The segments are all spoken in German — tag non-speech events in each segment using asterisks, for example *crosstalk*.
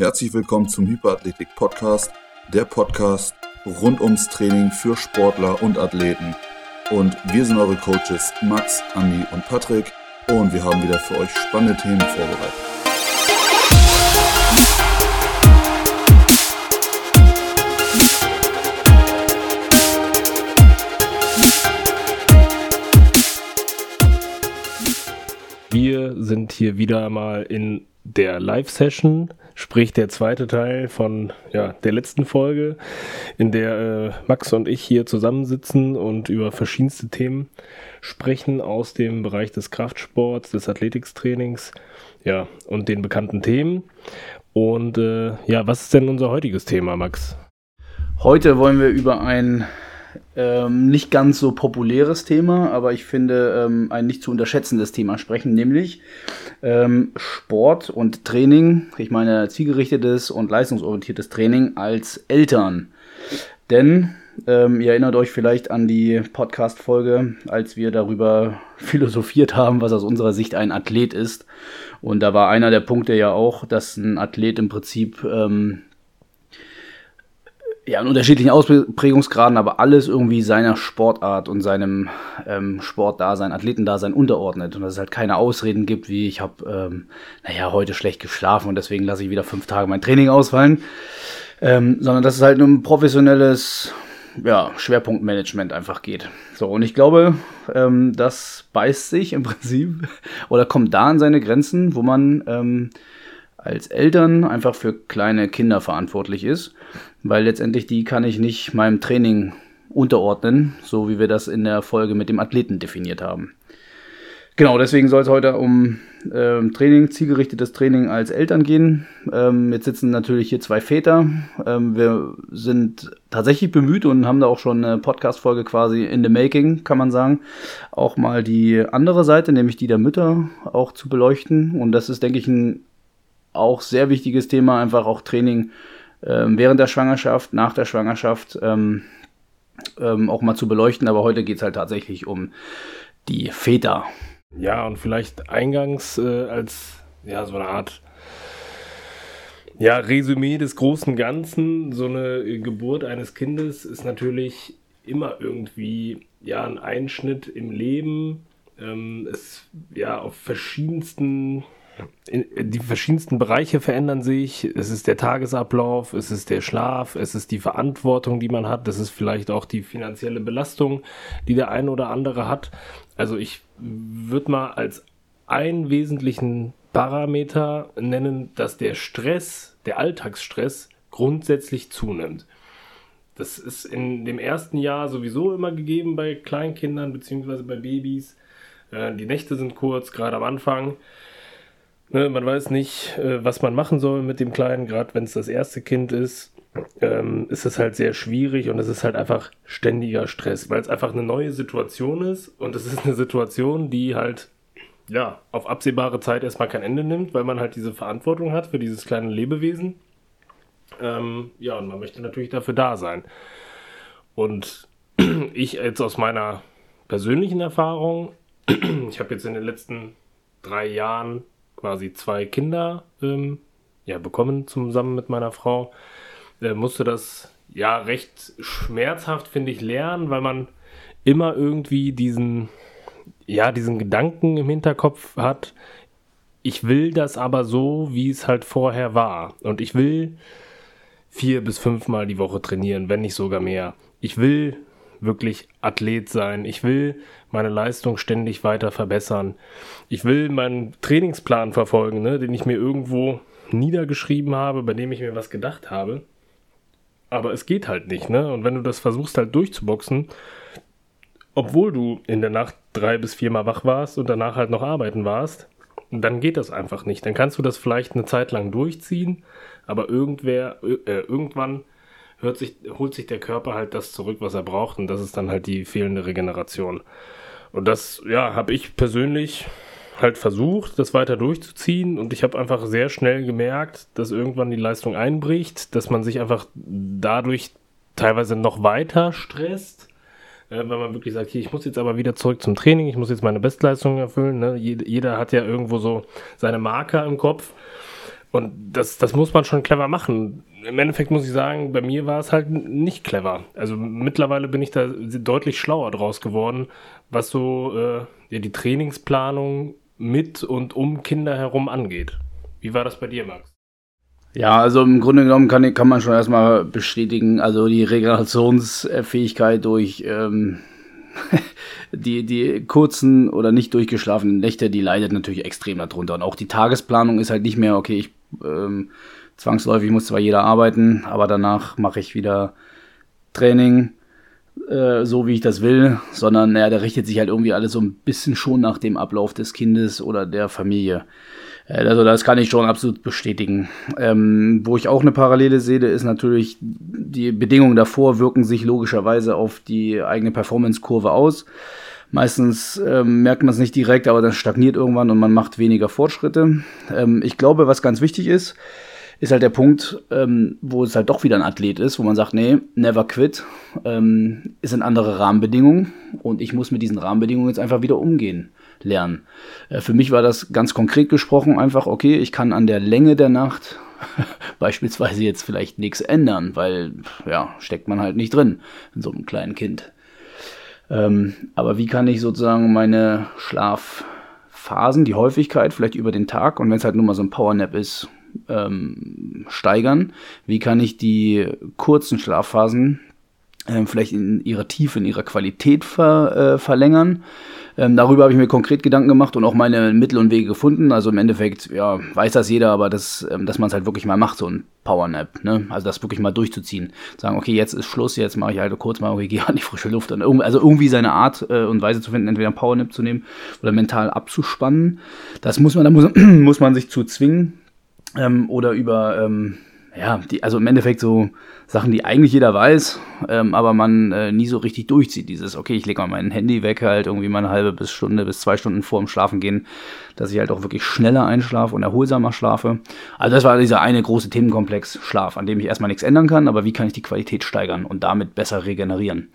Herzlich willkommen zum Hyperathletik Podcast, der Podcast rund ums Training für Sportler und Athleten. Und wir sind eure Coaches Max, Andi und Patrick und wir haben wieder für euch spannende Themen vorbereitet. Wir sind hier wieder mal in der Live-Session, sprich der zweite Teil von ja, der letzten Folge, in der äh, Max und ich hier zusammensitzen und über verschiedenste Themen sprechen aus dem Bereich des Kraftsports, des Athletikstrainings, ja, und den bekannten Themen. Und äh, ja, was ist denn unser heutiges Thema, Max? Heute wollen wir über ein ähm, nicht ganz so populäres Thema, aber ich finde ähm, ein nicht zu unterschätzendes Thema sprechen, nämlich ähm, Sport und Training. Ich meine zielgerichtetes und leistungsorientiertes Training als Eltern. Denn ähm, ihr erinnert euch vielleicht an die Podcast-Folge, als wir darüber *laughs* philosophiert haben, was aus unserer Sicht ein Athlet ist. Und da war einer der Punkte ja auch, dass ein Athlet im Prinzip ähm, ja, in unterschiedlichen Ausprägungsgraden, aber alles irgendwie seiner Sportart und seinem ähm, Sportdasein, Athletendasein unterordnet. Und dass es halt keine Ausreden gibt, wie ich habe, ähm, naja, heute schlecht geschlafen und deswegen lasse ich wieder fünf Tage mein Training ausfallen. Ähm, sondern dass es halt um professionelles ja, Schwerpunktmanagement einfach geht. So, und ich glaube, ähm, das beißt sich im Prinzip *laughs* oder kommt da an seine Grenzen, wo man ähm, als Eltern einfach für kleine Kinder verantwortlich ist, weil letztendlich die kann ich nicht meinem Training unterordnen, so wie wir das in der Folge mit dem Athleten definiert haben. Genau, deswegen soll es heute um ähm, Training, zielgerichtetes Training als Eltern gehen. Ähm, jetzt sitzen natürlich hier zwei Väter. Ähm, wir sind tatsächlich bemüht und haben da auch schon eine Podcast-Folge quasi in the making, kann man sagen. Auch mal die andere Seite, nämlich die der Mütter, auch zu beleuchten. Und das ist, denke ich, ein auch sehr wichtiges Thema, einfach auch Training ähm, während der Schwangerschaft, nach der Schwangerschaft ähm, ähm, auch mal zu beleuchten. Aber heute geht es halt tatsächlich um die Väter. Ja, und vielleicht eingangs äh, als ja, so eine Art ja, Resümee des großen Ganzen. So eine Geburt eines Kindes ist natürlich immer irgendwie ja ein Einschnitt im Leben. Ähm, es ja auf verschiedensten die verschiedensten Bereiche verändern sich. Es ist der Tagesablauf, es ist der Schlaf, es ist die Verantwortung, die man hat, es ist vielleicht auch die finanzielle Belastung, die der eine oder andere hat. Also ich würde mal als einen wesentlichen Parameter nennen, dass der Stress, der Alltagsstress grundsätzlich zunimmt. Das ist in dem ersten Jahr sowieso immer gegeben bei Kleinkindern bzw. bei Babys. Äh, die Nächte sind kurz, gerade am Anfang. Ne, man weiß nicht, äh, was man machen soll mit dem Kleinen, gerade wenn es das erste Kind ist. Ähm, ist es halt sehr schwierig und es ist halt einfach ständiger Stress, weil es einfach eine neue Situation ist und es ist eine Situation, die halt ja auf absehbare Zeit erstmal kein Ende nimmt, weil man halt diese Verantwortung hat für dieses kleine Lebewesen. Ähm, ja, und man möchte natürlich dafür da sein. Und *clears throat* ich jetzt aus meiner persönlichen Erfahrung, *clears throat* ich habe jetzt in den letzten drei Jahren quasi zwei Kinder ähm, ja, bekommen zusammen mit meiner Frau, äh, musste das ja recht schmerzhaft, finde ich, lernen, weil man immer irgendwie diesen, ja, diesen Gedanken im Hinterkopf hat, ich will das aber so, wie es halt vorher war. Und ich will vier bis fünfmal die Woche trainieren, wenn nicht sogar mehr. Ich will wirklich Athlet sein. Ich will meine Leistung ständig weiter verbessern. Ich will meinen Trainingsplan verfolgen, ne, den ich mir irgendwo niedergeschrieben habe, bei dem ich mir was gedacht habe. Aber es geht halt nicht, ne? Und wenn du das versuchst halt durchzuboxen, obwohl du in der Nacht drei bis viermal wach warst und danach halt noch arbeiten warst, dann geht das einfach nicht. Dann kannst du das vielleicht eine Zeit lang durchziehen, aber irgendwer, äh, irgendwann hört sich, holt sich der Körper halt das zurück, was er braucht. Und das ist dann halt die fehlende Regeneration. Und das, ja, habe ich persönlich halt versucht, das weiter durchzuziehen. Und ich habe einfach sehr schnell gemerkt, dass irgendwann die Leistung einbricht, dass man sich einfach dadurch teilweise noch weiter stresst. Äh, wenn man wirklich sagt, hier, ich muss jetzt aber wieder zurück zum Training, ich muss jetzt meine Bestleistung erfüllen. Ne? Jeder, hat ja irgendwo so seine Marker im Kopf. Und das, das muss man schon clever machen. Im Endeffekt muss ich sagen, bei mir war es halt nicht clever. Also mittlerweile bin ich da deutlich schlauer draus geworden, was so äh, ja, die Trainingsplanung mit und um Kinder herum angeht. Wie war das bei dir, Max? Ja, also im Grunde genommen kann, kann man schon erstmal bestätigen, also die Regenerationsfähigkeit durch ähm, *laughs* die, die kurzen oder nicht durchgeschlafenen Nächte, die leidet natürlich extrem darunter. Und auch die Tagesplanung ist halt nicht mehr, okay, ich ähm, zwangsläufig muss zwar jeder arbeiten, aber danach mache ich wieder Training, äh, so wie ich das will, sondern naja, der richtet sich halt irgendwie alles so ein bisschen schon nach dem Ablauf des Kindes oder der Familie. Äh, also das kann ich schon absolut bestätigen. Ähm, wo ich auch eine Parallele sehe, ist natürlich, die Bedingungen davor wirken sich logischerweise auf die eigene Performance-Kurve aus. Meistens ähm, merkt man es nicht direkt, aber dann stagniert irgendwann und man macht weniger Fortschritte. Ähm, ich glaube, was ganz wichtig ist, ist halt der Punkt, ähm, wo es halt doch wieder ein Athlet ist, wo man sagt, nee, never quit, ähm, es sind andere Rahmenbedingungen und ich muss mit diesen Rahmenbedingungen jetzt einfach wieder umgehen lernen. Äh, für mich war das ganz konkret gesprochen einfach, okay, ich kann an der Länge der Nacht *laughs* beispielsweise jetzt vielleicht nichts ändern, weil ja, steckt man halt nicht drin in so einem kleinen Kind. Ähm, aber wie kann ich sozusagen meine Schlafphasen, die Häufigkeit vielleicht über den Tag und wenn es halt nur mal so ein Powernap ist, ähm, steigern? Wie kann ich die kurzen Schlafphasen ähm, vielleicht in ihrer Tiefe, in ihrer Qualität ver, äh, verlängern? Ähm, darüber habe ich mir konkret Gedanken gemacht und auch meine Mittel und Wege gefunden. Also im Endeffekt, ja, weiß das jeder, aber das, ähm, dass man es halt wirklich mal macht, so ein Powernap, ne? Also das wirklich mal durchzuziehen. Sagen, okay, jetzt ist Schluss, jetzt mache ich halt kurz mal, okay, *laughs* gehe an die frische Luft. Und irgendwie, also irgendwie seine Art äh, und Weise zu finden, entweder ein Powernap zu nehmen oder mental abzuspannen. Das muss man, da muss, *clears throat* muss man sich zu zwingen. Ähm, oder über, ähm, ja, die, also im Endeffekt so Sachen, die eigentlich jeder weiß, ähm, aber man äh, nie so richtig durchzieht. Dieses, okay, ich lege mal mein Handy weg, halt irgendwie mal eine halbe bis Stunde bis zwei Stunden vor dem Schlafen gehen, dass ich halt auch wirklich schneller einschlafe und erholsamer schlafe. Also das war dieser eine große Themenkomplex Schlaf, an dem ich erstmal nichts ändern kann, aber wie kann ich die Qualität steigern und damit besser regenerieren.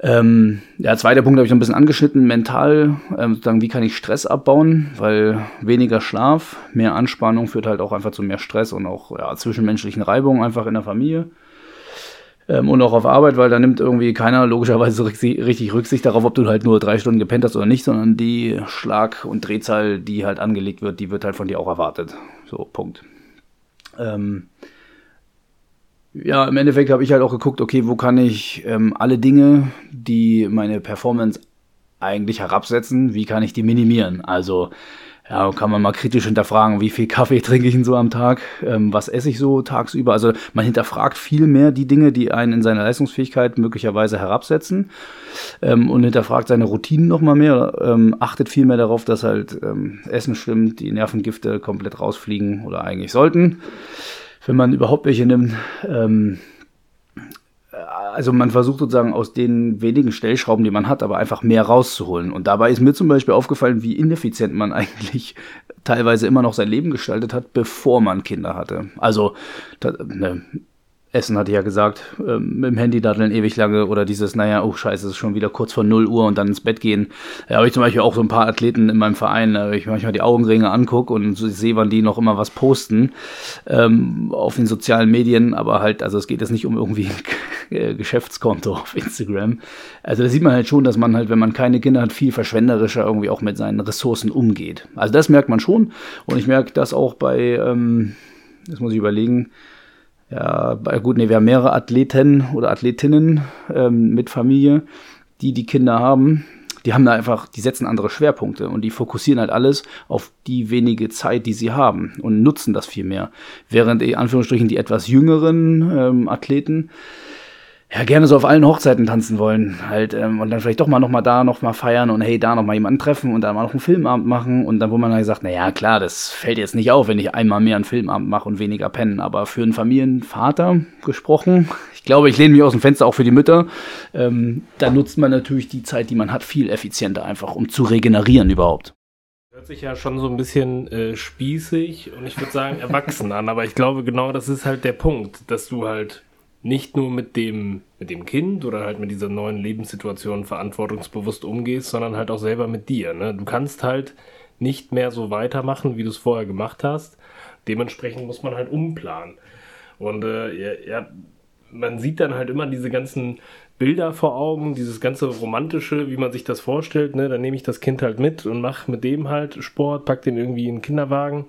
Ähm, ja, zweiter Punkt habe ich noch ein bisschen angeschnitten, mental, ähm, sozusagen, wie kann ich Stress abbauen, weil weniger Schlaf, mehr Anspannung führt halt auch einfach zu mehr Stress und auch ja, zwischenmenschlichen Reibungen einfach in der Familie. Ähm, und auch auf Arbeit, weil da nimmt irgendwie keiner logischerweise richtig Rücksicht darauf, ob du halt nur drei Stunden gepennt hast oder nicht, sondern die Schlag- und Drehzahl, die halt angelegt wird, die wird halt von dir auch erwartet. So, Punkt. Ähm, ja, im Endeffekt habe ich halt auch geguckt, okay, wo kann ich ähm, alle Dinge, die meine Performance eigentlich herabsetzen, wie kann ich die minimieren? Also ja, kann man mal kritisch hinterfragen, wie viel Kaffee *laughs* trinke ich denn so am Tag, ähm, was esse ich so tagsüber. Also man hinterfragt viel mehr die Dinge, die einen in seiner Leistungsfähigkeit möglicherweise herabsetzen ähm, und hinterfragt seine Routinen nochmal mehr, ähm, achtet viel mehr darauf, dass halt ähm, Essen stimmt, die Nervengifte komplett rausfliegen oder eigentlich sollten wenn man überhaupt welche nimmt. Ähm, also man versucht sozusagen aus den wenigen Stellschrauben, die man hat, aber einfach mehr rauszuholen. Und dabei ist mir zum Beispiel aufgefallen, wie ineffizient man *laughs* eigentlich teilweise immer noch sein Leben gestaltet hat, bevor man Kinder hatte. Also ne, Essen hatte ich ja gesagt, ähm, mit dem Handy daddeln ewig lange oder dieses, naja, oh scheiße, es ist schon wieder kurz vor 0 Uhr und dann ins Bett gehen. Da habe ich zum Beispiel auch so ein paar Athleten in meinem Verein, äh, ich manchmal die Augenringe angucke und sehe, wann die noch immer was posten ähm, auf den sozialen Medien, aber halt, also es geht jetzt nicht um irgendwie ein Geschäftskonto auf Instagram. Also da sieht man halt schon, dass man halt, wenn man keine Kinder hat, viel verschwenderischer irgendwie auch mit seinen Ressourcen umgeht. Also das merkt man schon und ich merke das auch bei, ähm, das muss ich überlegen, ja, gut, nee, wir haben mehrere Athleten oder Athletinnen ähm, mit Familie, die die Kinder haben. Die haben da einfach, die setzen andere Schwerpunkte und die fokussieren halt alles auf die wenige Zeit, die sie haben und nutzen das viel mehr. Während, in Anführungsstrichen, die etwas jüngeren ähm, Athleten ja, gerne so auf allen Hochzeiten tanzen wollen. Halt, ähm, und dann vielleicht doch mal noch mal da noch mal feiern und hey, da noch mal jemanden treffen und dann mal noch einen Filmabend machen. Und dann, wo man dann gesagt, na ja, klar, das fällt jetzt nicht auf, wenn ich einmal mehr einen Filmabend mache und weniger pennen. Aber für einen Familienvater gesprochen, ich glaube, ich lehne mich aus dem Fenster auch für die Mütter, ähm, da nutzt man natürlich die Zeit, die man hat, viel effizienter einfach, um zu regenerieren überhaupt. Hört sich ja schon so ein bisschen äh, spießig und ich würde sagen erwachsen an, aber ich glaube genau das ist halt der Punkt, dass du halt nicht nur mit dem, mit dem Kind oder halt mit dieser neuen Lebenssituation verantwortungsbewusst umgehst, sondern halt auch selber mit dir. Ne? Du kannst halt nicht mehr so weitermachen, wie du es vorher gemacht hast. dementsprechend muss man halt umplanen. Und äh, ja, ja, man sieht dann halt immer diese ganzen Bilder vor Augen, dieses ganze romantische, wie man sich das vorstellt. Ne? Dann nehme ich das Kind halt mit und mache mit dem halt Sport, pack den irgendwie in den Kinderwagen.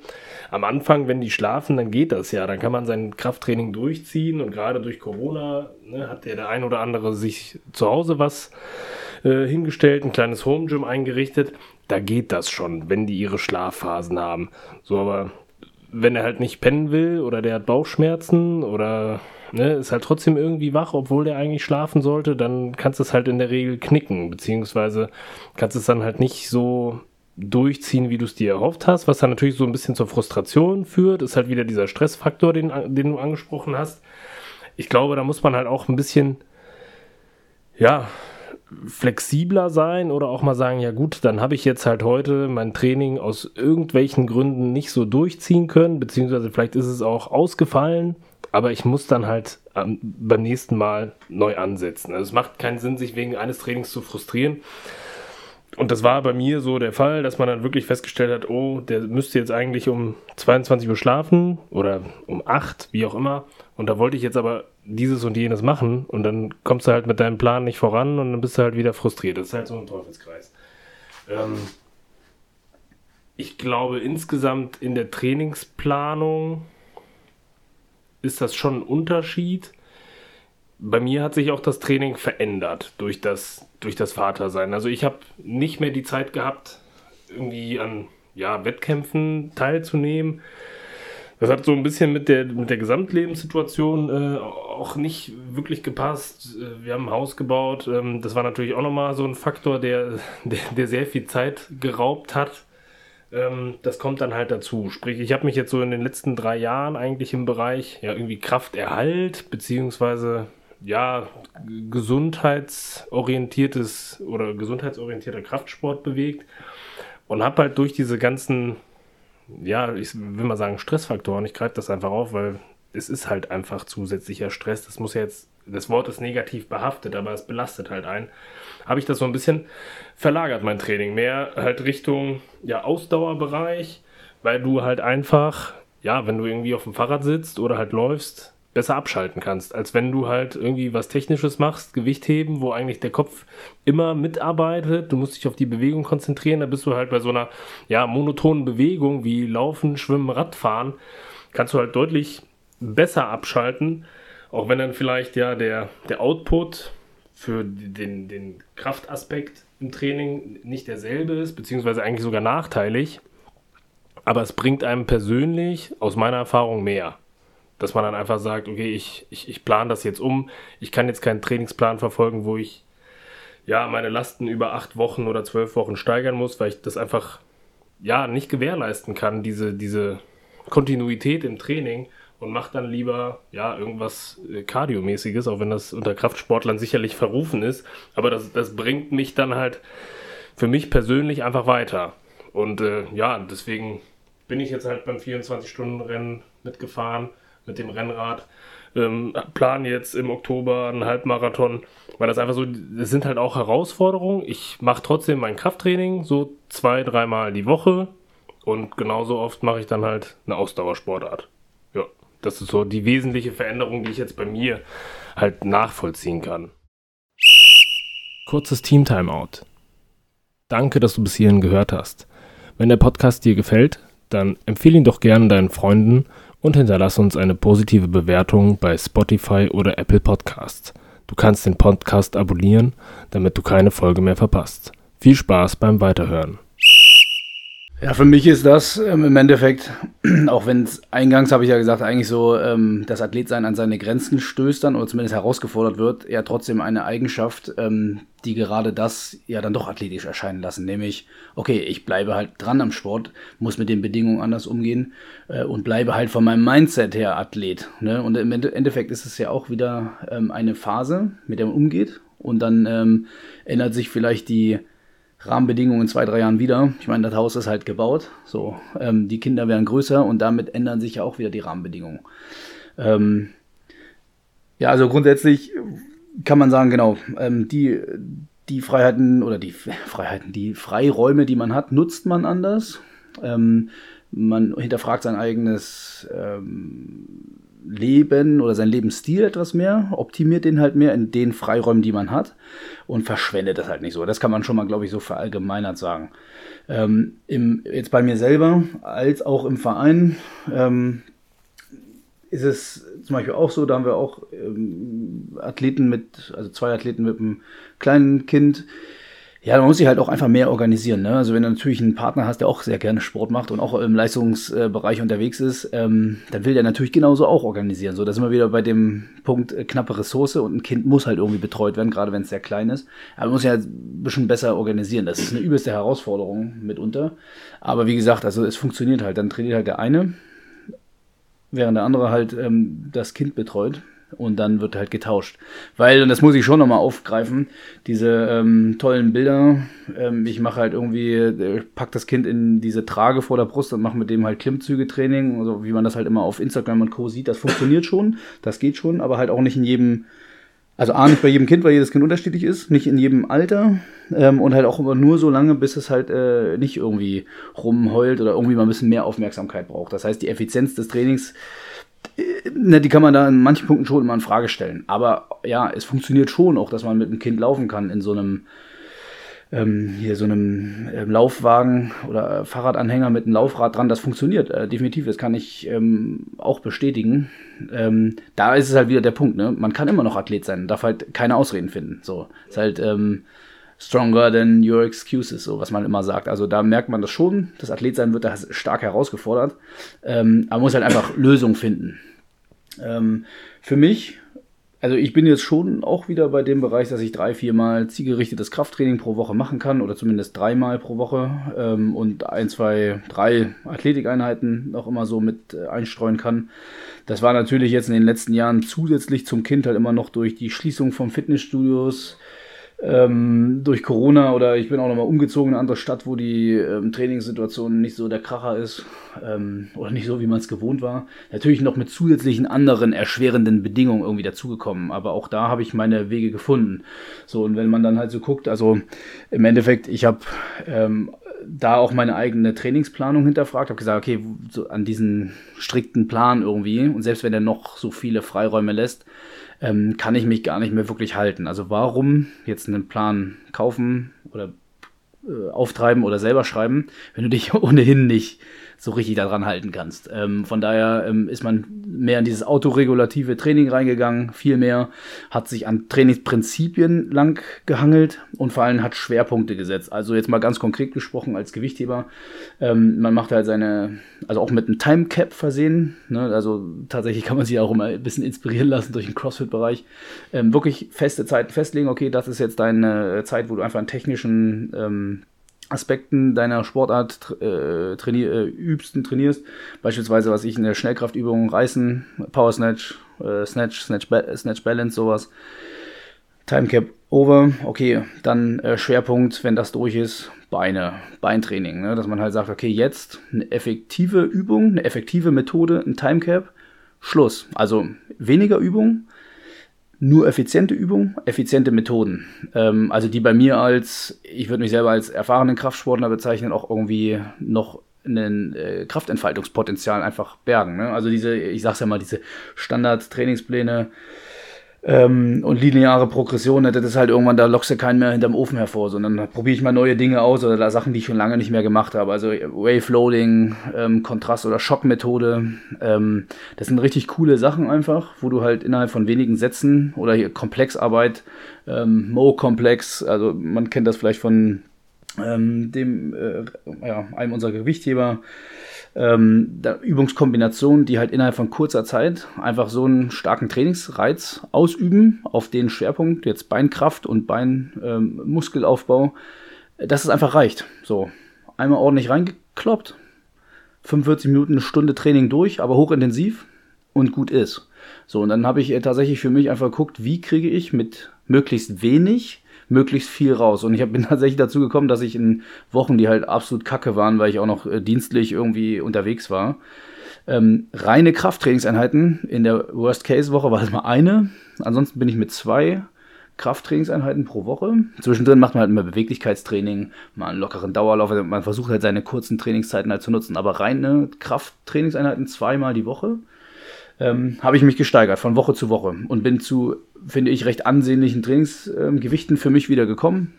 Am Anfang, wenn die schlafen, dann geht das ja. Dann kann man sein Krafttraining durchziehen und gerade durch Corona ne, hat der, der ein oder andere sich zu Hause was äh, hingestellt, ein kleines Home Gym eingerichtet. Da geht das schon, wenn die ihre Schlafphasen haben. So, aber wenn er halt nicht pennen will oder der hat Bauchschmerzen oder ne, ist halt trotzdem irgendwie wach, obwohl der eigentlich schlafen sollte, dann kannst du es halt in der Regel knicken, beziehungsweise kannst es dann halt nicht so durchziehen, wie du es dir erhofft hast, was dann natürlich so ein bisschen zur Frustration führt, ist halt wieder dieser Stressfaktor, den, den du angesprochen hast. Ich glaube, da muss man halt auch ein bisschen, ja, flexibler sein oder auch mal sagen, ja gut, dann habe ich jetzt halt heute mein Training aus irgendwelchen Gründen nicht so durchziehen können, beziehungsweise vielleicht ist es auch ausgefallen, aber ich muss dann halt ähm, beim nächsten Mal neu ansetzen. Also es macht keinen Sinn, sich wegen eines Trainings zu frustrieren. Und das war bei mir so der Fall, dass man dann wirklich festgestellt hat, oh, der müsste jetzt eigentlich um 22 Uhr schlafen oder um 8, wie auch immer. Und da wollte ich jetzt aber dieses und jenes machen und dann kommst du halt mit deinem Plan nicht voran und dann bist du halt wieder frustriert. Das ist halt so ein Teufelskreis. Ähm ich glaube insgesamt in der Trainingsplanung ist das schon ein Unterschied. Bei mir hat sich auch das Training verändert durch das, durch das Vatersein. Also ich habe nicht mehr die Zeit gehabt, irgendwie an ja, Wettkämpfen teilzunehmen. Das hat so ein bisschen mit der, mit der Gesamtlebenssituation äh, auch nicht wirklich gepasst. Äh, wir haben ein Haus gebaut. Ähm, das war natürlich auch nochmal so ein Faktor, der, *laughs* der, der sehr viel Zeit geraubt hat. Ähm, das kommt dann halt dazu. Sprich, ich habe mich jetzt so in den letzten drei Jahren eigentlich im Bereich ja irgendwie Krafterhalt beziehungsweise ja gesundheitsorientiertes oder gesundheitsorientierter Kraftsport bewegt und habe halt durch diese ganzen ja, ich will mal sagen Stressfaktoren, ich greife das einfach auf, weil es ist halt einfach zusätzlicher Stress. Das muss ja jetzt, das Wort ist negativ behaftet, aber es belastet halt einen. Habe ich das so ein bisschen verlagert, mein Training. Mehr halt Richtung ja, Ausdauerbereich, weil du halt einfach, ja, wenn du irgendwie auf dem Fahrrad sitzt oder halt läufst, besser abschalten kannst, als wenn du halt irgendwie was Technisches machst, Gewicht heben, wo eigentlich der Kopf immer mitarbeitet. Du musst dich auf die Bewegung konzentrieren. Da bist du halt bei so einer ja, monotonen Bewegung wie Laufen, Schwimmen, Radfahren, kannst du halt deutlich besser abschalten, auch wenn dann vielleicht ja der, der Output für den, den Kraftaspekt im Training nicht derselbe ist, beziehungsweise eigentlich sogar nachteilig. Aber es bringt einem persönlich aus meiner Erfahrung mehr. Dass man dann einfach sagt, okay, ich, ich, ich plane das jetzt um. Ich kann jetzt keinen Trainingsplan verfolgen, wo ich ja meine Lasten über acht Wochen oder zwölf Wochen steigern muss, weil ich das einfach ja nicht gewährleisten kann, diese, diese Kontinuität im Training und mache dann lieber ja irgendwas äh, Kardiomäßiges, auch wenn das unter Kraftsportlern sicherlich verrufen ist. Aber das, das bringt mich dann halt für mich persönlich einfach weiter. Und äh, ja, deswegen bin ich jetzt halt beim 24-Stunden-Rennen mitgefahren mit dem Rennrad. Ähm, plan jetzt im Oktober einen Halbmarathon, weil das einfach so, das sind halt auch Herausforderungen. Ich mache trotzdem mein Krafttraining so zwei, dreimal die Woche und genauso oft mache ich dann halt eine Ausdauersportart. Das ist so die wesentliche Veränderung, die ich jetzt bei mir halt nachvollziehen kann. Kurzes Team-Timeout. Danke, dass du bis hierhin gehört hast. Wenn der Podcast dir gefällt, dann empfehle ihn doch gerne deinen Freunden und hinterlass uns eine positive Bewertung bei Spotify oder Apple Podcasts. Du kannst den Podcast abonnieren, damit du keine Folge mehr verpasst. Viel Spaß beim Weiterhören. Ja, für mich ist das ähm, im Endeffekt, *clears throat* auch wenn es eingangs, habe ich ja gesagt, eigentlich so ähm, das Athletsein an seine Grenzen stößt dann oder zumindest herausgefordert wird, ja trotzdem eine Eigenschaft, ähm, die gerade das ja dann doch athletisch erscheinen lassen. Nämlich, okay, ich bleibe halt dran am Sport, muss mit den Bedingungen anders umgehen äh, und bleibe halt von meinem Mindset her Athlet. Ne? Und im Endeffekt ist es ja auch wieder ähm, eine Phase, mit der man umgeht und dann ähm, ändert sich vielleicht die Rahmenbedingungen in zwei, drei Jahren wieder. Ich meine, das Haus ist halt gebaut. So, ähm, die Kinder werden größer und damit ändern sich ja auch wieder die Rahmenbedingungen. Ähm, ja, also grundsätzlich kann man sagen, genau, ähm, die, die Freiheiten oder die *laughs* Freiheiten, die Freiräume, die man hat, nutzt man anders. Ähm, man hinterfragt sein eigenes ähm, Leben oder sein Lebensstil etwas mehr, optimiert den halt mehr in den Freiräumen, die man hat und verschwendet das halt nicht so. Das kann man schon mal, glaube ich, so verallgemeinert sagen. Ähm, im, jetzt bei mir selber als auch im Verein ähm, ist es zum Beispiel auch so, da haben wir auch ähm, Athleten mit, also zwei Athleten mit einem kleinen Kind, ja, man muss sich halt auch einfach mehr organisieren. Ne? Also wenn du natürlich einen Partner hast, der auch sehr gerne Sport macht und auch im Leistungsbereich unterwegs ist, ähm, dann will der natürlich genauso auch organisieren. So, da sind wir wieder bei dem Punkt äh, knappe Ressource und ein Kind muss halt irgendwie betreut werden, gerade wenn es sehr klein ist. Aber man muss ja ein bisschen besser organisieren. Das ist eine übelste Herausforderung mitunter. Aber wie gesagt, also es funktioniert halt. Dann trainiert halt der eine, während der andere halt ähm, das Kind betreut und dann wird halt getauscht. Weil, und das muss ich schon nochmal aufgreifen, diese ähm, tollen Bilder, ähm, ich mache halt irgendwie, äh, pack das Kind in diese Trage vor der Brust und mache mit dem halt Klimmzüge-Training, also wie man das halt immer auf Instagram und Co. sieht, das funktioniert schon, das geht schon, aber halt auch nicht in jedem, also A, nicht bei jedem Kind, weil jedes Kind unterschiedlich ist, nicht in jedem Alter ähm, und halt auch immer nur so lange, bis es halt äh, nicht irgendwie rumheult oder irgendwie mal ein bisschen mehr Aufmerksamkeit braucht. Das heißt, die Effizienz des Trainings Ne, die kann man da in manchen Punkten schon immer in Frage stellen. Aber ja, es funktioniert schon auch, dass man mit einem Kind laufen kann in so einem ähm, hier so einem ähm, Laufwagen oder äh, Fahrradanhänger mit einem Laufrad dran. Das funktioniert äh, definitiv. Das kann ich ähm, auch bestätigen. Ähm, da ist es halt wieder der Punkt. Ne? Man kann immer noch Athlet sein, darf halt keine Ausreden finden. So ist halt ähm, stronger than your excuses, so was man immer sagt. Also da merkt man das schon. Das Athletsein wird da stark herausgefordert. Ähm, aber man muss halt einfach *laughs* Lösungen finden. Ähm, für mich, also ich bin jetzt schon auch wieder bei dem Bereich, dass ich drei, viermal zielgerichtetes Krafttraining pro Woche machen kann oder zumindest dreimal pro Woche ähm, und ein, zwei, drei Athletikeinheiten noch immer so mit äh, einstreuen kann. Das war natürlich jetzt in den letzten Jahren zusätzlich zum Kind halt immer noch durch die Schließung von Fitnessstudios, ähm, durch Corona oder ich bin auch nochmal umgezogen in eine andere Stadt, wo die ähm, Trainingssituation nicht so der Kracher ist ähm, oder nicht so, wie man es gewohnt war. Natürlich noch mit zusätzlichen anderen erschwerenden Bedingungen irgendwie dazugekommen, aber auch da habe ich meine Wege gefunden. So, und wenn man dann halt so guckt, also im Endeffekt, ich habe ähm, da auch meine eigene Trainingsplanung hinterfragt, habe gesagt, okay, so an diesen strikten Plan irgendwie und selbst wenn er noch so viele Freiräume lässt, ähm, kann ich mich gar nicht mehr wirklich halten. Also warum jetzt einen Plan kaufen oder äh, auftreiben oder selber schreiben, wenn du dich *laughs* ohnehin nicht so richtig daran halten kannst. Ähm, von daher ähm, ist man mehr in dieses autoregulative Training reingegangen, viel mehr, hat sich an Trainingsprinzipien lang gehangelt und vor allem hat Schwerpunkte gesetzt. Also jetzt mal ganz konkret gesprochen als Gewichtheber, ähm, man macht halt seine, also auch mit einem Time Cap versehen, ne? also tatsächlich kann man sich auch immer ein bisschen inspirieren lassen durch den CrossFit-Bereich, ähm, wirklich feste Zeiten festlegen, okay, das ist jetzt deine Zeit, wo du einfach einen technischen ähm, Aspekten deiner Sportart äh, trainier, äh, übst und trainierst. Beispielsweise, was ich in der Schnellkraftübung reißen, Power Snatch, äh, Snatch, Snatch, ba Snatch Balance, sowas. Time Cap over, okay, dann äh, Schwerpunkt, wenn das durch ist, Beine, Beintraining, ne? dass man halt sagt, okay, jetzt eine effektive Übung, eine effektive Methode, ein Time Cap, Schluss. Also weniger Übung, nur effiziente Übungen, effiziente Methoden. Ähm, also die bei mir als, ich würde mich selber als erfahrenen Kraftsportler bezeichnen, auch irgendwie noch ein äh, Kraftentfaltungspotenzial einfach bergen. Ne? Also diese, ich sag's ja mal, diese Standard-Trainingspläne, ähm, und lineare Progression, ne, das ist halt irgendwann, da lockst du keinen mehr hinterm Ofen hervor, sondern probiere ich mal neue Dinge aus oder da Sachen, die ich schon lange nicht mehr gemacht habe. Also Wave Loading, ähm, Kontrast- oder Schockmethode, ähm, das sind richtig coole Sachen einfach, wo du halt innerhalb von wenigen Sätzen oder hier Komplexarbeit, ähm, Mo-Komplex, also man kennt das vielleicht von ähm, dem, äh, ja, einem unserer Gewichtheber, ähm, Übungskombinationen, die halt innerhalb von kurzer Zeit einfach so einen starken Trainingsreiz ausüben auf den Schwerpunkt, jetzt Beinkraft und Beinmuskelaufbau, ähm, dass es einfach reicht. So, einmal ordentlich reingekloppt, 45 Minuten, eine Stunde Training durch, aber hochintensiv und gut ist. So, und dann habe ich äh, tatsächlich für mich einfach geguckt, wie kriege ich mit möglichst wenig möglichst viel raus. Und ich bin *laughs* tatsächlich dazu gekommen, dass ich in Wochen, die halt absolut kacke waren, weil ich auch noch äh, dienstlich irgendwie unterwegs war, ähm, reine Krafttrainingseinheiten. In der Worst-Case-Woche war es mal eine. Ansonsten bin ich mit zwei Krafttrainingseinheiten pro Woche. Zwischendrin macht man halt immer Beweglichkeitstraining, mal einen lockeren Dauerlauf. Also man versucht halt seine kurzen Trainingszeiten halt zu nutzen. Aber reine Krafttrainingseinheiten zweimal die Woche ähm, habe ich mich gesteigert von Woche zu Woche und bin zu, finde ich, recht ansehnlichen Trainingsgewichten ähm, für mich wieder gekommen.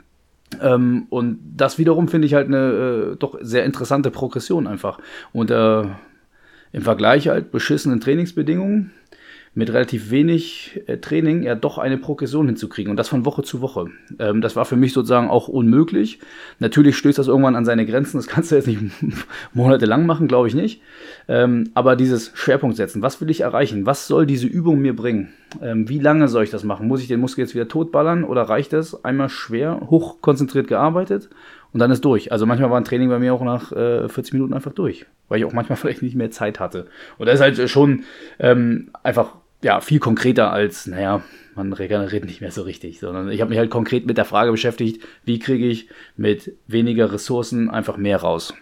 Ähm, und das wiederum finde ich halt eine äh, doch sehr interessante Progression einfach. Und äh, im Vergleich halt beschissenen Trainingsbedingungen mit relativ wenig äh, Training ja doch eine Progression hinzukriegen und das von Woche zu Woche. Ähm, das war für mich sozusagen auch unmöglich. Natürlich stößt das irgendwann an seine Grenzen, das *laughs* kannst du jetzt nicht *laughs* monatelang machen, glaube ich nicht. Ähm, aber dieses Schwerpunkt setzen, was will ich erreichen? Was soll diese Übung mir bringen? Ähm, wie lange soll ich das machen? Muss ich den Muskel jetzt wieder totballern oder reicht es? Einmal schwer, hochkonzentriert gearbeitet und dann ist durch. Also manchmal war ein Training bei mir auch nach äh, 40 Minuten einfach durch, weil ich auch manchmal *laughs* vielleicht nicht mehr Zeit hatte. Und das ist halt schon ähm, einfach ja, viel konkreter als, naja, man regeneriert nicht mehr so richtig, sondern ich habe mich halt konkret mit der Frage beschäftigt, wie kriege ich mit weniger Ressourcen einfach mehr raus.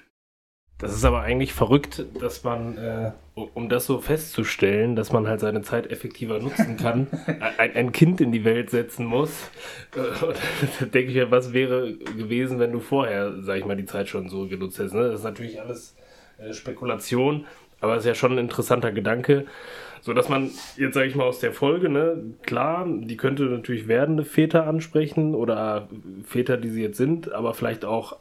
Das ist aber eigentlich verrückt, dass man, äh, um das so festzustellen, dass man halt seine Zeit effektiver nutzen kann, *laughs* ein, ein, Kind in die Welt setzen muss. Äh, *laughs* da denke ich mir, was wäre gewesen, wenn du vorher, sag ich mal, die Zeit schon so genutzt hättest. Ne? Das ist natürlich alles äh, Spekulation, aber es ist ja schon ein interessanter Gedanke. So dass man jetzt, sage ich mal, aus der Folge, ne, klar, die könnte natürlich werdende Väter ansprechen oder Väter, die sie jetzt sind, aber vielleicht auch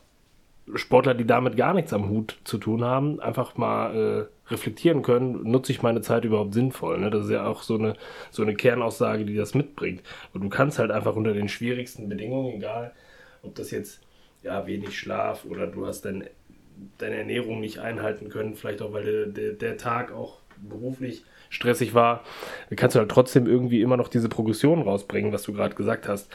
Sportler, die damit gar nichts am Hut zu tun haben, einfach mal äh, reflektieren können, nutze ich meine Zeit überhaupt sinnvoll? Ne? Das ist ja auch so eine, so eine Kernaussage, die das mitbringt. Und du kannst halt einfach unter den schwierigsten Bedingungen, egal ob das jetzt ja wenig Schlaf oder du hast dein, deine Ernährung nicht einhalten können, vielleicht auch weil der, der, der Tag auch beruflich stressig war, kannst du halt trotzdem irgendwie immer noch diese Progression rausbringen, was du gerade gesagt hast.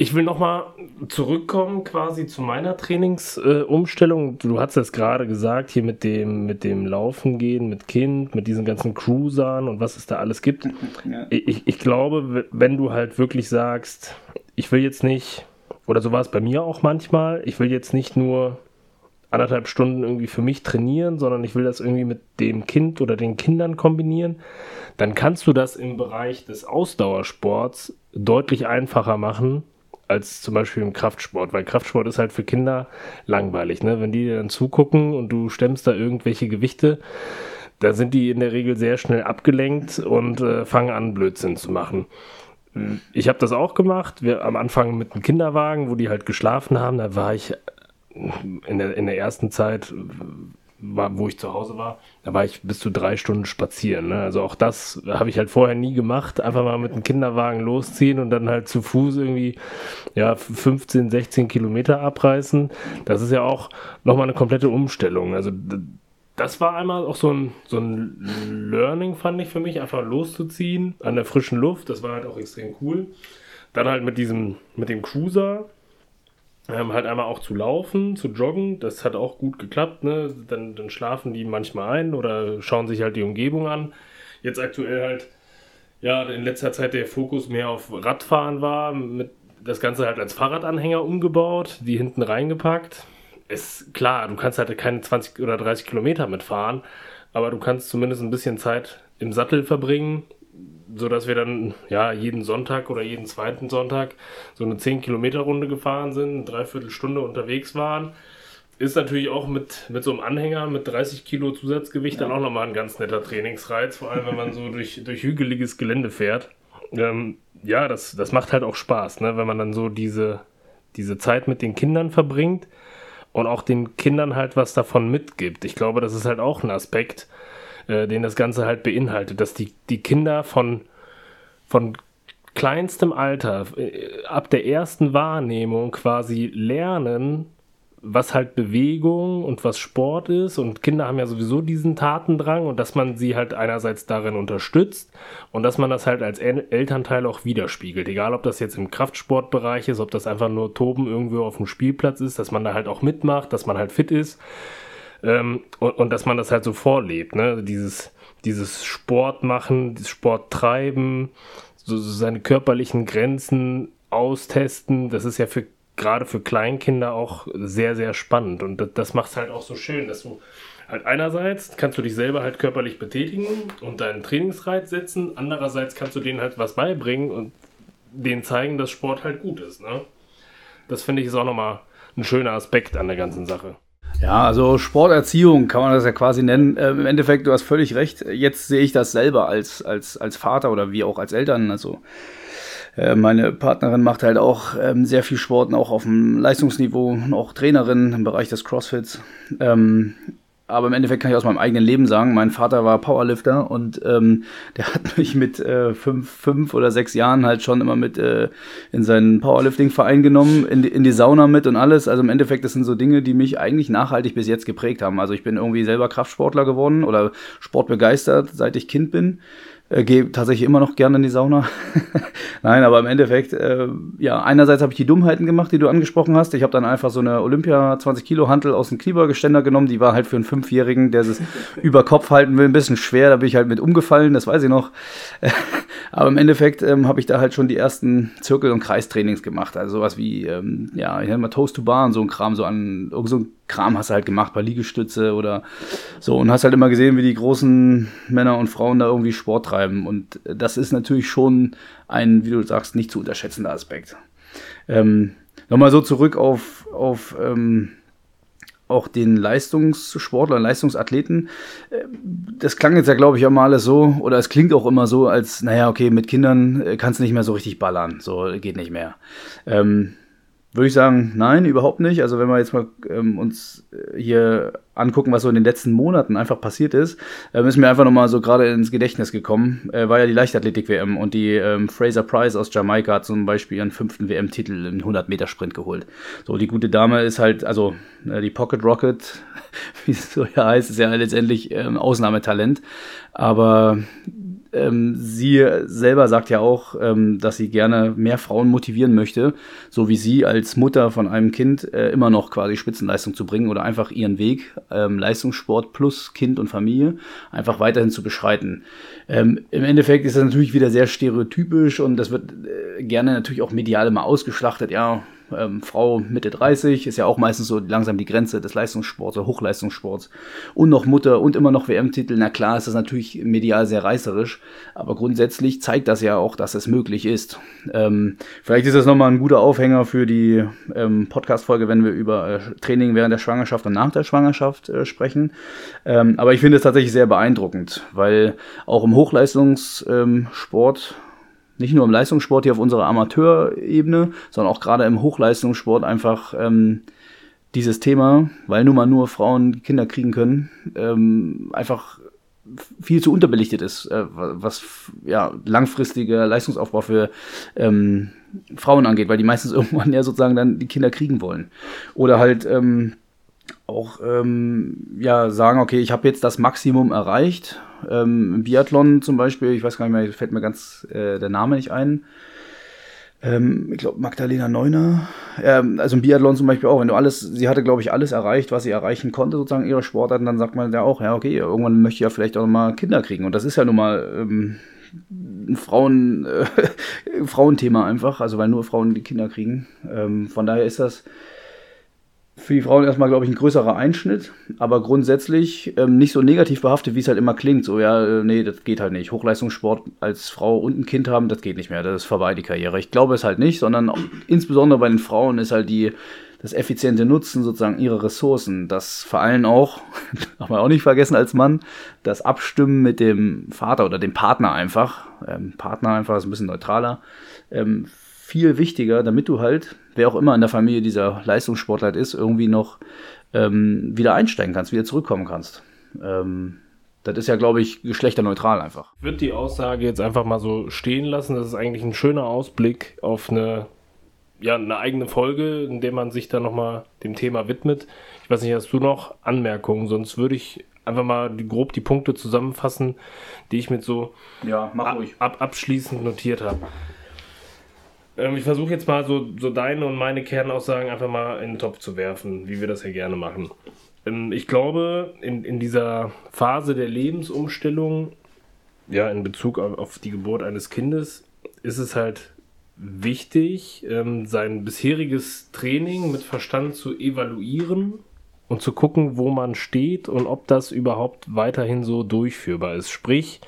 Ich will nochmal zurückkommen quasi zu meiner Trainingsumstellung. Äh, du hast es gerade gesagt, hier mit dem, mit dem Laufen gehen, mit Kind, mit diesen ganzen Cruisern und was es da alles gibt. *laughs* Ja. Ich, ich glaube, wenn du halt wirklich sagst, ich will jetzt nicht, oder so war es bei mir auch manchmal, ich will jetzt nicht nur anderthalb Stunden irgendwie für mich trainieren, sondern ich will das irgendwie mit dem Kind oder den Kindern kombinieren, dann kannst du das im Bereich des Ausdauersports deutlich einfacher machen als zum Beispiel im Kraftsport, weil Kraftsport ist halt für Kinder langweilig. Ne? Wenn die dir dann zugucken und du stemmst da irgendwelche Gewichte, da sind die in der Regel sehr schnell abgelenkt und äh, fangen an, Blödsinn zu machen. Ich habe das auch gemacht. Wir, am Anfang mit einem Kinderwagen, wo die halt geschlafen haben, da war ich in der, in der ersten Zeit, wo ich zu Hause war, da war ich bis zu drei Stunden spazieren. Ne? Also auch das habe ich halt vorher nie gemacht. Einfach mal mit dem Kinderwagen losziehen und dann halt zu Fuß irgendwie ja, 15, 16 Kilometer abreißen. Das ist ja auch nochmal eine komplette Umstellung. Also das war einmal auch so ein, so ein Learning, fand ich für mich, einfach loszuziehen an der frischen Luft. Das war halt auch extrem cool. Dann halt mit diesem, mit dem Cruiser, ähm, halt einmal auch zu laufen, zu joggen, das hat auch gut geklappt, ne? Dann, dann schlafen die manchmal ein oder schauen sich halt die Umgebung an. Jetzt aktuell halt, ja, in letzter Zeit der Fokus mehr auf Radfahren war, mit das Ganze halt als Fahrradanhänger umgebaut, die hinten reingepackt. Ist klar, du kannst halt keine 20 oder 30 Kilometer mitfahren, aber du kannst zumindest ein bisschen Zeit im Sattel verbringen so dass wir dann ja jeden Sonntag oder jeden zweiten Sonntag so eine 10 Kilometer Runde gefahren sind, eine Dreiviertelstunde unterwegs waren. Ist natürlich auch mit, mit so einem Anhänger mit 30 Kilo Zusatzgewicht ja. dann auch nochmal ein ganz netter Trainingsreiz, vor allem wenn man so *laughs* durch, durch hügeliges Gelände fährt. Ähm, ja, das, das macht halt auch Spaß, ne? wenn man dann so diese, diese Zeit mit den Kindern verbringt und auch den Kindern halt was davon mitgibt. Ich glaube, das ist halt auch ein Aspekt, äh, den das Ganze halt beinhaltet, dass die, die Kinder von, von kleinstem Alter, äh, ab der ersten Wahrnehmung quasi lernen, was halt Bewegung und was Sport ist. Und Kinder haben ja sowieso diesen Tatendrang und dass man sie halt einerseits darin unterstützt und dass man das halt als El Elternteil auch widerspiegelt. Egal, ob das jetzt im Kraftsportbereich ist, ob das einfach nur Toben irgendwo auf dem Spielplatz ist, dass man da halt auch mitmacht, dass man halt fit ist. Ähm, und, und, dass man das halt so vorlebt, ne? Dieses, dieses Sport machen, dieses Sport treiben, so, so seine körperlichen Grenzen austesten, das ist ja für gerade für Kleinkinder auch sehr, sehr spannend. Und das, das macht es halt auch so schön, dass du halt einerseits kannst du dich selber halt körperlich betätigen und deinen Trainingsreiz setzen, andererseits kannst du denen halt was beibringen und denen zeigen, dass Sport halt gut ist. Ne? Das finde ich ist auch nochmal ein schöner Aspekt an der ganzen Sache. Ja, also Sporterziehung kann man das ja quasi nennen. Ähm, Im Endeffekt, du hast völlig recht. Jetzt sehe ich das selber als, als, als Vater oder wie auch als Eltern. Also äh, meine Partnerin macht halt auch ähm, sehr viel Sport, auch auf dem Leistungsniveau, auch Trainerin im Bereich des Crossfits. Ähm, aber im Endeffekt kann ich aus meinem eigenen Leben sagen, mein Vater war Powerlifter und ähm, der hat *laughs* mich mit äh, fünf, fünf oder sechs Jahren halt schon immer mit äh, in seinen Powerlifting-Verein genommen, in die, in die Sauna mit und alles. Also im Endeffekt, das sind so Dinge, die mich eigentlich nachhaltig bis jetzt geprägt haben. Also ich bin irgendwie selber Kraftsportler geworden oder sportbegeistert, seit ich Kind bin. Äh, Gehe tatsächlich immer noch gerne in die Sauna. *laughs* Nein, aber im Endeffekt, äh, ja, einerseits habe ich die Dummheiten gemacht, die du angesprochen hast. Ich habe dann einfach so eine Olympia 20 Kilo Hantel aus dem Kniebeugeständer genommen. Die war halt für einen Fünfjährigen, der es *laughs* über Kopf halten will, ein bisschen schwer. Da bin ich halt mit umgefallen, das weiß ich noch. *laughs* aber im Endeffekt ähm, habe ich da halt schon die ersten Zirkel- und Kreistrainings gemacht. Also sowas wie, ähm, ja, ich mal Toast to Bar und so ein Kram, so an, so ein Kram hast du halt gemacht, bei Liegestütze oder so und hast halt immer gesehen, wie die großen Männer und Frauen da irgendwie Sport treiben. Und das ist natürlich schon ein, wie du sagst, nicht zu unterschätzender Aspekt. Ähm, Nochmal so zurück auf, auf ähm, auch den Leistungssportler, Leistungsathleten. Äh, das klang jetzt ja, glaube ich, auch mal alles so, oder es klingt auch immer so, als, naja, okay, mit Kindern äh, kannst du nicht mehr so richtig ballern, so geht nicht mehr. Ähm, würde ich sagen, nein, überhaupt nicht. Also wenn wir jetzt mal ähm, uns äh, hier angucken, was so in den letzten Monaten einfach passiert ist, äh, ist mir einfach nochmal so gerade ins Gedächtnis gekommen. Äh, war ja die Leichtathletik-WM und die ähm, Fraser Price aus Jamaika hat zum Beispiel ihren fünften WM-Titel im 100-Meter-Sprint geholt. So, die gute Dame ist halt, also äh, die Pocket Rocket, *laughs* wie es so ja heißt, ist ja letztendlich ähm, Ausnahmetalent. Aber ähm, sie selber sagt ja auch, ähm, dass sie gerne mehr Frauen motivieren möchte, so wie sie als Mutter von einem Kind äh, immer noch quasi Spitzenleistung zu bringen oder einfach ihren Weg, ähm, Leistungssport plus Kind und Familie, einfach weiterhin zu beschreiten. Ähm, Im Endeffekt ist das natürlich wieder sehr stereotypisch und das wird äh, gerne natürlich auch medial immer ausgeschlachtet. Ja, ähm, Frau Mitte 30, ist ja auch meistens so langsam die Grenze des Leistungssports oder Hochleistungssports. Und noch Mutter und immer noch WM-Titel. Na klar ist das natürlich medial sehr reißerisch, aber grundsätzlich zeigt das ja auch, dass es möglich ist. Ähm, vielleicht ist das nochmal ein guter Aufhänger für die ähm, Podcast-Folge, wenn wir über äh, Training während der Schwangerschaft und nach der Schwangerschaft äh, sprechen. Ähm, aber ich finde es tatsächlich sehr beeindruckend, weil auch im Hochleistungssport nicht nur im Leistungssport hier auf unserer Amateurebene, sondern auch gerade im Hochleistungssport einfach ähm, dieses Thema, weil nun mal nur Frauen Kinder kriegen können, ähm, einfach viel zu unterbelichtet ist, äh, was ja langfristiger Leistungsaufbau für ähm, Frauen angeht, weil die meistens *laughs* irgendwann ja sozusagen dann die Kinder kriegen wollen. Oder halt ähm, auch ähm, ja sagen, okay, ich habe jetzt das Maximum erreicht ähm, Biathlon zum Beispiel, ich weiß gar nicht mehr, fällt mir ganz äh, der Name nicht ein. Ähm, ich glaube, Magdalena Neuner. Ähm, also im Biathlon zum Beispiel auch, wenn du alles, sie hatte, glaube ich, alles erreicht, was sie erreichen konnte, sozusagen ihre Sportarten, dann sagt man ja auch, ja, okay, irgendwann möchte ich ja vielleicht auch mal Kinder kriegen. Und das ist ja nun mal ähm, ein Frauen, äh, *laughs* Frauenthema einfach, also weil nur Frauen die Kinder kriegen. Ähm, von daher ist das für die Frauen erstmal, glaube ich, ein größerer Einschnitt, aber grundsätzlich ähm, nicht so negativ behaftet, wie es halt immer klingt. So, ja, äh, nee, das geht halt nicht. Hochleistungssport als Frau und ein Kind haben, das geht nicht mehr. Das ist vorbei, die Karriere. Ich glaube es halt nicht, sondern auch, insbesondere bei den Frauen ist halt die, das effiziente Nutzen sozusagen ihrer Ressourcen, das vor allem auch, *laughs* darf man auch nicht vergessen als Mann, das Abstimmen mit dem Vater oder dem Partner einfach, ähm, Partner einfach ist ein bisschen neutraler, ähm, viel wichtiger, damit du halt, wer auch immer in der Familie dieser Leistungssportler ist, irgendwie noch ähm, wieder einsteigen kannst, wieder zurückkommen kannst. Ähm, das ist ja, glaube ich, geschlechterneutral einfach. Ich würde die Aussage jetzt einfach mal so stehen lassen. Das ist eigentlich ein schöner Ausblick auf eine, ja, eine eigene Folge, in der man sich dann nochmal dem Thema widmet. Ich weiß nicht, hast du noch Anmerkungen? Sonst würde ich einfach mal grob die Punkte zusammenfassen, die ich mit so ja, ab, ab, abschließend notiert habe. Ähm, ich versuche jetzt mal so, so deine und meine Kernaussagen einfach mal in den Topf zu werfen, wie wir das ja gerne machen. Ähm, ich glaube, in, in dieser Phase der Lebensumstellung, ja, in Bezug auf, auf die Geburt eines Kindes, ist es halt wichtig, ähm, sein bisheriges Training mit Verstand zu evaluieren und zu gucken, wo man steht und ob das überhaupt weiterhin so durchführbar ist. Sprich,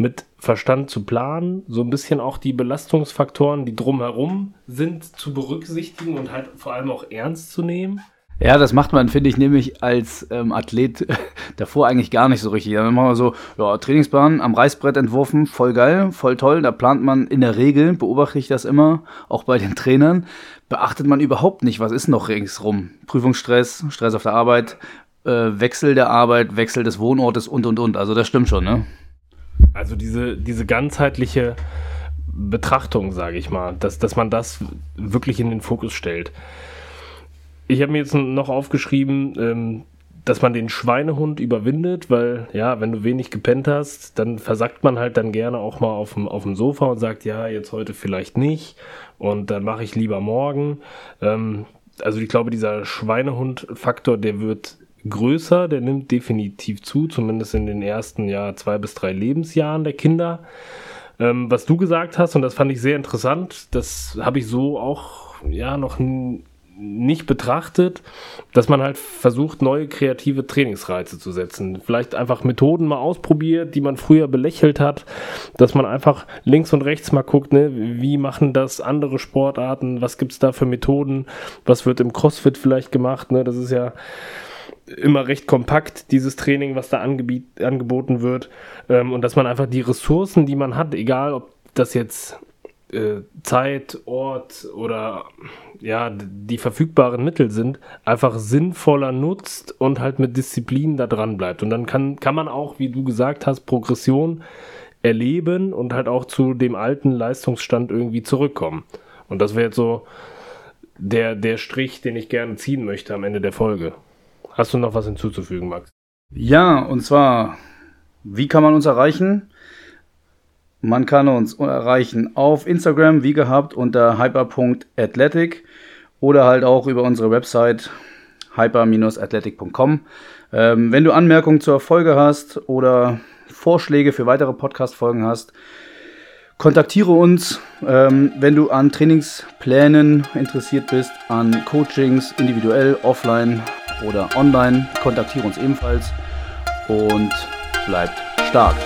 mit Verstand zu planen, so ein bisschen auch die Belastungsfaktoren, die drumherum sind, zu berücksichtigen und halt vor allem auch ernst zu nehmen? Ja, das macht man, finde ich, nämlich als ähm, Athlet *laughs* davor eigentlich gar nicht so richtig. Dann machen wir so, ja, Trainingsplan am Reißbrett entworfen, voll geil, voll toll. Da plant man in der Regel, beobachte ich das immer, auch bei den Trainern, beachtet man überhaupt nicht, was ist noch ringsrum. Prüfungsstress, Stress auf der Arbeit, äh, Wechsel der Arbeit, Wechsel des Wohnortes und, und, und. Also das stimmt schon, ne? Also diese, diese ganzheitliche Betrachtung, sage ich mal, dass, dass man das wirklich in den Fokus stellt. Ich habe mir jetzt noch aufgeschrieben, ähm, dass man den Schweinehund überwindet, weil ja, wenn du wenig gepennt hast, dann versackt man halt dann gerne auch mal auf dem, auf dem Sofa und sagt, ja, jetzt heute vielleicht nicht und dann mache ich lieber morgen. Ähm, also ich glaube, dieser Schweinehund-Faktor, der wird größer, der nimmt definitiv zu, zumindest in den ersten ja, zwei bis drei Lebensjahren der Kinder. Ähm, was du gesagt hast, und das fand ich sehr interessant, das habe ich so auch ja noch nicht betrachtet, dass man halt versucht, neue kreative Trainingsreize zu setzen. Vielleicht einfach Methoden mal ausprobiert, die man früher belächelt hat, dass man einfach links und rechts mal guckt, ne, wie machen das andere Sportarten, was gibt es da für Methoden, was wird im CrossFit vielleicht gemacht, ne, das ist ja immer recht kompakt, dieses Training, was da angeboten wird. Ähm, und dass man einfach die Ressourcen, die man hat, egal ob das jetzt äh, Zeit, Ort oder ja, die verfügbaren Mittel sind, einfach sinnvoller nutzt und halt mit Disziplin da dran bleibt. Und dann kann, kann man auch, wie du gesagt hast, Progression erleben und halt auch zu dem alten Leistungsstand irgendwie zurückkommen. Und das wäre jetzt so der, der Strich, den ich gerne ziehen möchte am Ende der Folge. Hast du noch was hinzuzufügen, Max? Ja, und zwar, wie kann man uns erreichen? Man kann uns erreichen auf Instagram, wie gehabt, unter hyper.athletic oder halt auch über unsere Website hyper-athletic.com. Ähm, wenn du Anmerkungen zur Folge hast oder Vorschläge für weitere Podcast-Folgen hast, kontaktiere uns. Ähm, wenn du an Trainingsplänen interessiert bist, an Coachings, individuell, offline oder online, kontaktiere uns ebenfalls und bleibt stark.